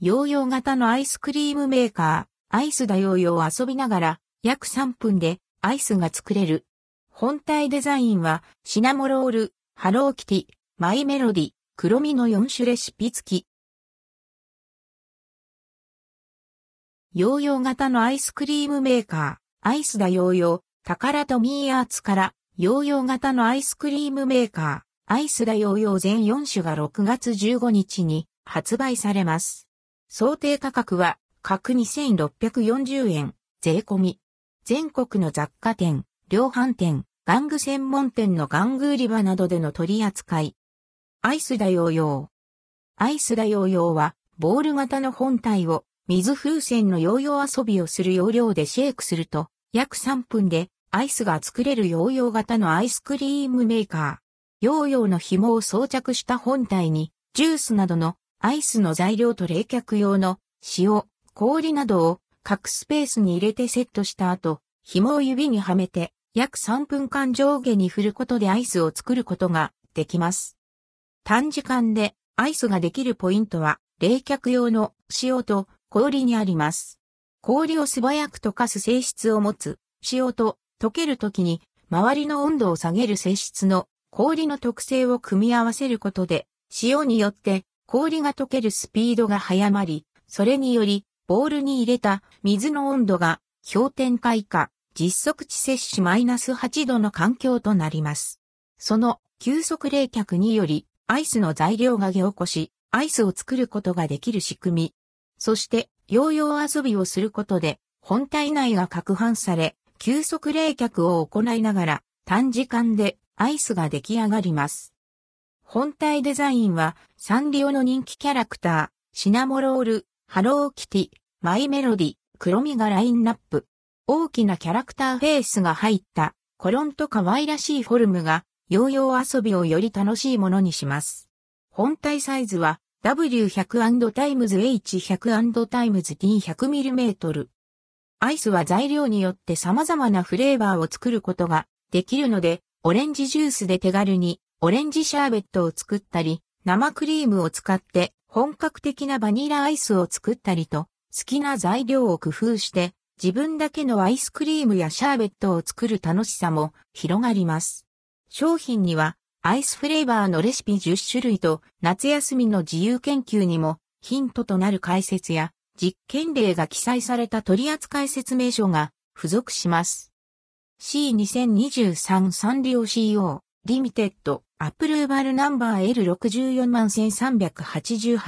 ヨーヨー型のアイスクリームメーカー、アイスだヨーヨーを遊びながら約3分でアイスが作れる。本体デザインはシナモロール、ハローキティ、マイメロディ、黒ミの4種レシピ付き。ヨーヨー型のアイスクリームメーカー、アイスだヨーヨー、タカラトミーアーツから、ヨーヨー型のアイスクリームメーカー、アイスだヨーヨー全4種が6月15日に発売されます。想定価格は、各2640円、税込み。全国の雑貨店、量販店、玩具専門店の玩具売り場などでの取り扱い。アイスだヨーヨー。アイスだヨーヨーは、ボール型の本体を水風船のヨーヨー遊びをする要領でシェイクすると、約3分でアイスが作れるヨーヨー型のアイスクリームメーカー。ヨーヨーの紐を装着した本体に、ジュースなどのアイスの材料と冷却用の塩、氷などを各スペースに入れてセットした後、紐を指にはめて約3分間上下に振ることでアイスを作ることができます。短時間でアイスができるポイントは冷却用の塩と氷にあります。氷を素早く溶かす性質を持つ塩と溶けるときに周りの温度を下げる性質の氷の特性を組み合わせることで塩によって氷が溶けるスピードが速まり、それにより、ボールに入れた水の温度が氷点下以下、実測値摂氏マイナス8度の環境となります。その急速冷却により、アイスの材料が凝固し、アイスを作ることができる仕組み。そして、ヨーヨー遊びをすることで、本体内が攪拌され、急速冷却を行いながら、短時間でアイスが出来上がります。本体デザインはサンリオの人気キャラクター、シナモロール、ハローキティ、マイメロディ、黒みがラインナップ。大きなキャラクターフェイスが入ったコロンと可愛らしいフォルムがヨーヨー遊びをより楽しいものにします。本体サイズは W100& times H100& times T100mm。アイスは材料によって様々なフレーバーを作ることができるので、オレンジジュースで手軽にオレンジシャーベットを作ったり、生クリームを使って本格的なバニラアイスを作ったりと、好きな材料を工夫して自分だけのアイスクリームやシャーベットを作る楽しさも広がります。商品にはアイスフレーバーのレシピ10種類と夏休みの自由研究にもヒントとなる解説や実験例が記載された取扱説明書が付属します。C2023 サンリオ CO リミテッドアプルーバルナンバー L641388